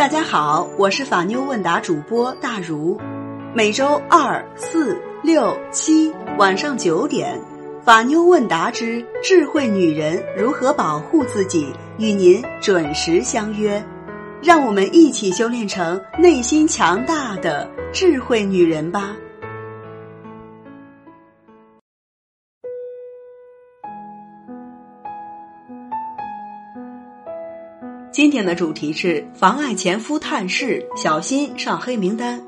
大家好，我是法妞问答主播大如，每周二、四、六、七晚上九点，法妞问答之智慧女人如何保护自己，与您准时相约，让我们一起修炼成内心强大的智慧女人吧。今天的主题是妨碍前夫探视，小心上黑名单。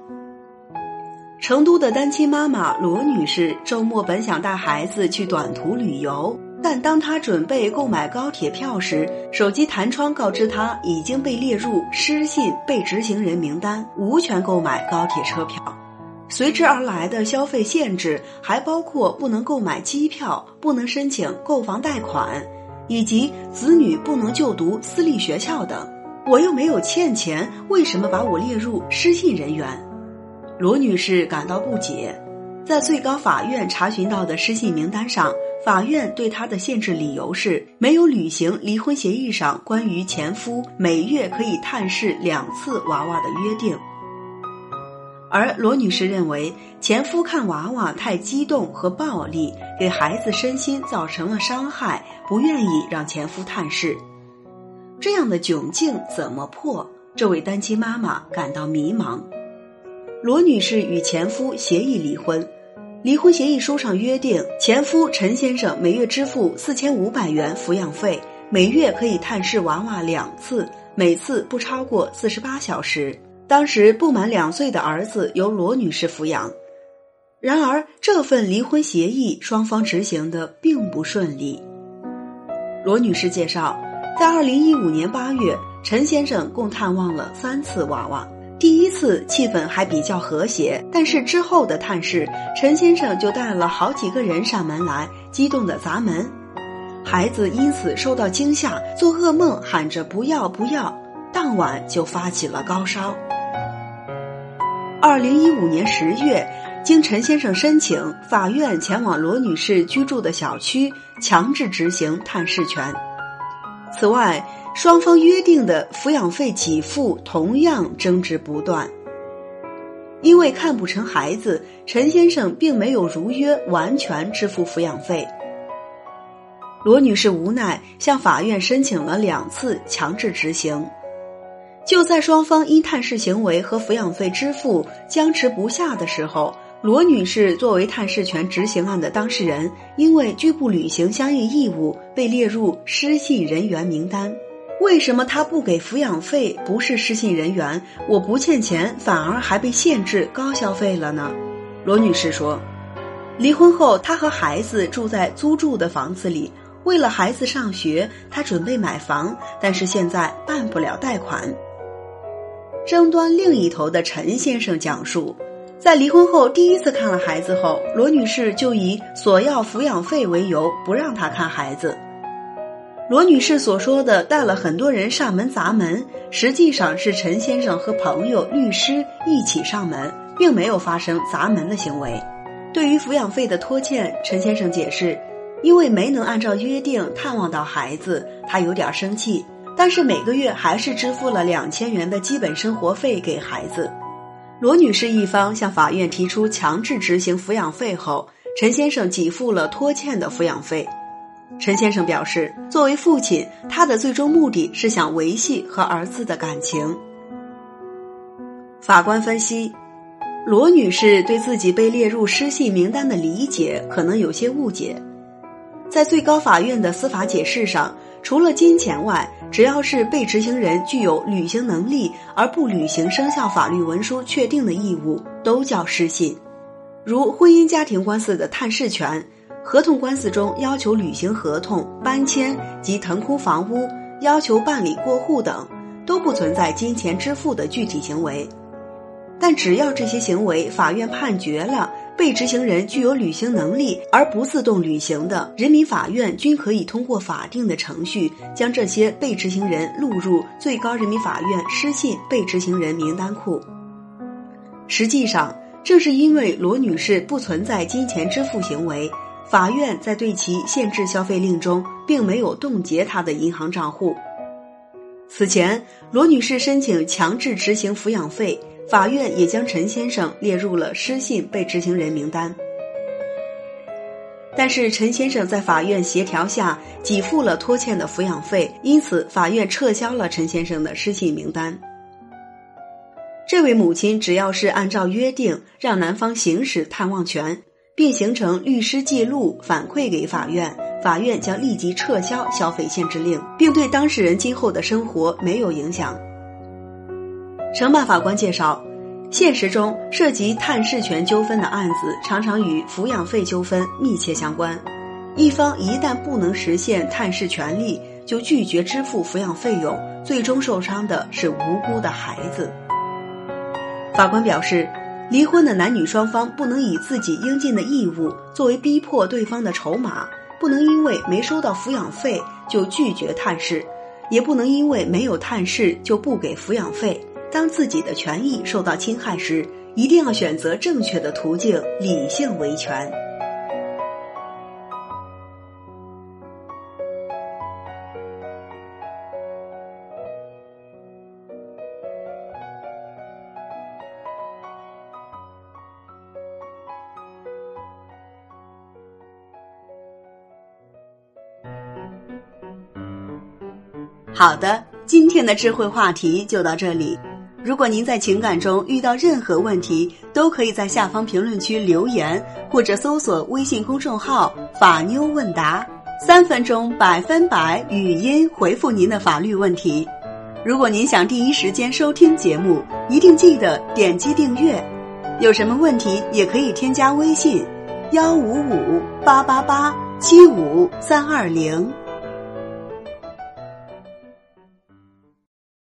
成都的单亲妈妈罗女士周末本想带孩子去短途旅游，但当她准备购买高铁票时，手机弹窗告知她已经被列入失信被执行人名单，无权购买高铁车票。随之而来的消费限制还包括不能购买机票，不能申请购房贷款。以及子女不能就读私立学校等，我又没有欠钱，为什么把我列入失信人员？罗女士感到不解。在最高法院查询到的失信名单上，法院对她的限制理由是没有履行离婚协议上关于前夫每月可以探视两次娃娃的约定。而罗女士认为前夫看娃娃太激动和暴力，给孩子身心造成了伤害，不愿意让前夫探视。这样的窘境怎么破？这位单亲妈妈感到迷茫。罗女士与前夫协议离婚，离婚协议书上约定，前夫陈先生每月支付四千五百元抚养费，每月可以探视娃娃两次，每次不超过四十八小时。当时不满两岁的儿子由罗女士抚养，然而这份离婚协议双方执行的并不顺利。罗女士介绍，在二零一五年八月，陈先生共探望了三次娃娃。第一次气氛还比较和谐，但是之后的探视，陈先生就带了好几个人上门来，激动的砸门，孩子因此受到惊吓，做噩梦喊着不要不要，当晚就发起了高烧。二零一五年十月，经陈先生申请，法院前往罗女士居住的小区，强制执行探视权。此外，双方约定的抚养费给付同样争执不断。因为看不成孩子，陈先生并没有如约完全支付抚养费。罗女士无奈向法院申请了两次强制执行。就在双方因探视行为和抚养费支付僵持不下的时候，罗女士作为探视权执行案的当事人，因为拒不履行相应义务，被列入失信人员名单。为什么她不给抚养费，不是失信人员？我不欠钱，反而还被限制高消费了呢？罗女士说，离婚后，她和孩子住在租住的房子里，为了孩子上学，她准备买房，但是现在办不了贷款。争端另一头的陈先生讲述，在离婚后第一次看了孩子后，罗女士就以索要抚养费为由不让他看孩子。罗女士所说的带了很多人上门砸门，实际上是陈先生和朋友、律师一起上门，并没有发生砸门的行为。对于抚养费的拖欠，陈先生解释，因为没能按照约定探望到孩子，他有点生气。但是每个月还是支付了两千元的基本生活费给孩子。罗女士一方向法院提出强制执行抚养费后，陈先生给付了拖欠的抚养费。陈先生表示，作为父亲，他的最终目的是想维系和儿子的感情。法官分析，罗女士对自己被列入失信名单的理解可能有些误解。在最高法院的司法解释上。除了金钱外，只要是被执行人具有履行能力而不履行生效法律文书确定的义务，都叫失信。如婚姻家庭官司的探视权、合同官司中要求履行合同、搬迁及腾空房屋、要求办理过户等，都不存在金钱支付的具体行为。但只要这些行为法院判决了。被执行人具有履行能力而不自动履行的，人民法院均可以通过法定的程序，将这些被执行人录入最高人民法院失信被执行人名单库。实际上，正是因为罗女士不存在金钱支付行为，法院在对其限制消费令中并没有冻结她的银行账户。此前，罗女士申请强制执行抚养费，法院也将陈先生列入了失信被执行人名单。但是陈先生在法院协调下给付了拖欠的抚养费，因此法院撤销了陈先生的失信名单。这位母亲只要是按照约定让男方行使探望权，并形成律师记录反馈给法院，法院将立即撤销消费限制令，并对当事人今后的生活没有影响。承办法官介绍。现实中，涉及探视权纠纷的案子常常与抚养费纠纷密切相关。一方一旦不能实现探视权利，就拒绝支付抚养费用，最终受伤的是无辜的孩子。法官表示，离婚的男女双方不能以自己应尽的义务作为逼迫对方的筹码，不能因为没收到抚养费就拒绝探视，也不能因为没有探视就不给抚养费。当自己的权益受到侵害时，一定要选择正确的途径，理性维权。好的，今天的智慧话题就到这里。如果您在情感中遇到任何问题，都可以在下方评论区留言，或者搜索微信公众号“法妞问答”，三分钟百分百语音回复您的法律问题。如果您想第一时间收听节目，一定记得点击订阅。有什么问题也可以添加微信：幺五五八八八七五三二零。